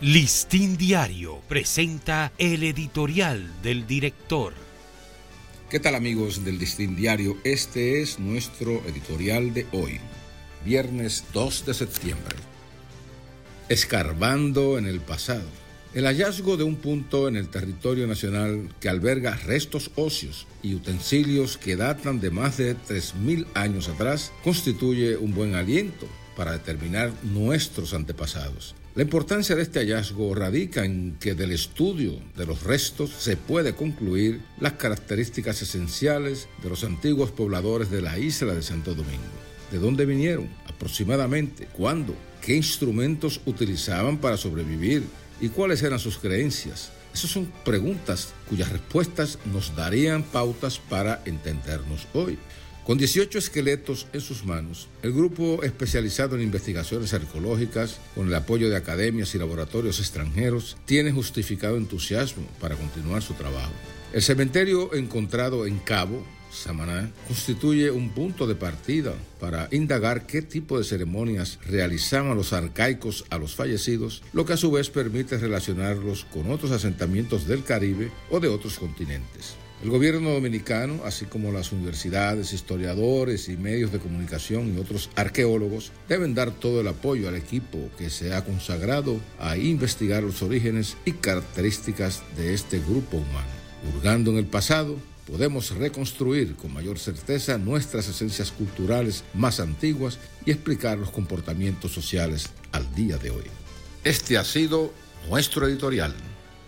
Listín Diario presenta el editorial del director. ¿Qué tal amigos del Listín Diario? Este es nuestro editorial de hoy, viernes 2 de septiembre. Escarbando en el pasado. El hallazgo de un punto en el territorio nacional que alberga restos óseos y utensilios que datan de más de 3.000 años atrás constituye un buen aliento para determinar nuestros antepasados. La importancia de este hallazgo radica en que del estudio de los restos se puede concluir las características esenciales de los antiguos pobladores de la isla de Santo Domingo. ¿De dónde vinieron? Aproximadamente. ¿Cuándo? ¿Qué instrumentos utilizaban para sobrevivir? ¿Y cuáles eran sus creencias? Esas son preguntas cuyas respuestas nos darían pautas para entendernos hoy. Con 18 esqueletos en sus manos, el grupo especializado en investigaciones arqueológicas, con el apoyo de academias y laboratorios extranjeros, tiene justificado entusiasmo para continuar su trabajo. El cementerio encontrado en Cabo, Samaná, constituye un punto de partida para indagar qué tipo de ceremonias realizaban los arcaicos a los fallecidos, lo que a su vez permite relacionarlos con otros asentamientos del Caribe o de otros continentes. El gobierno dominicano, así como las universidades, historiadores y medios de comunicación y otros arqueólogos, deben dar todo el apoyo al equipo que se ha consagrado a investigar los orígenes y características de este grupo humano. Hurgando en el pasado, podemos reconstruir con mayor certeza nuestras esencias culturales más antiguas y explicar los comportamientos sociales al día de hoy. Este ha sido nuestro editorial.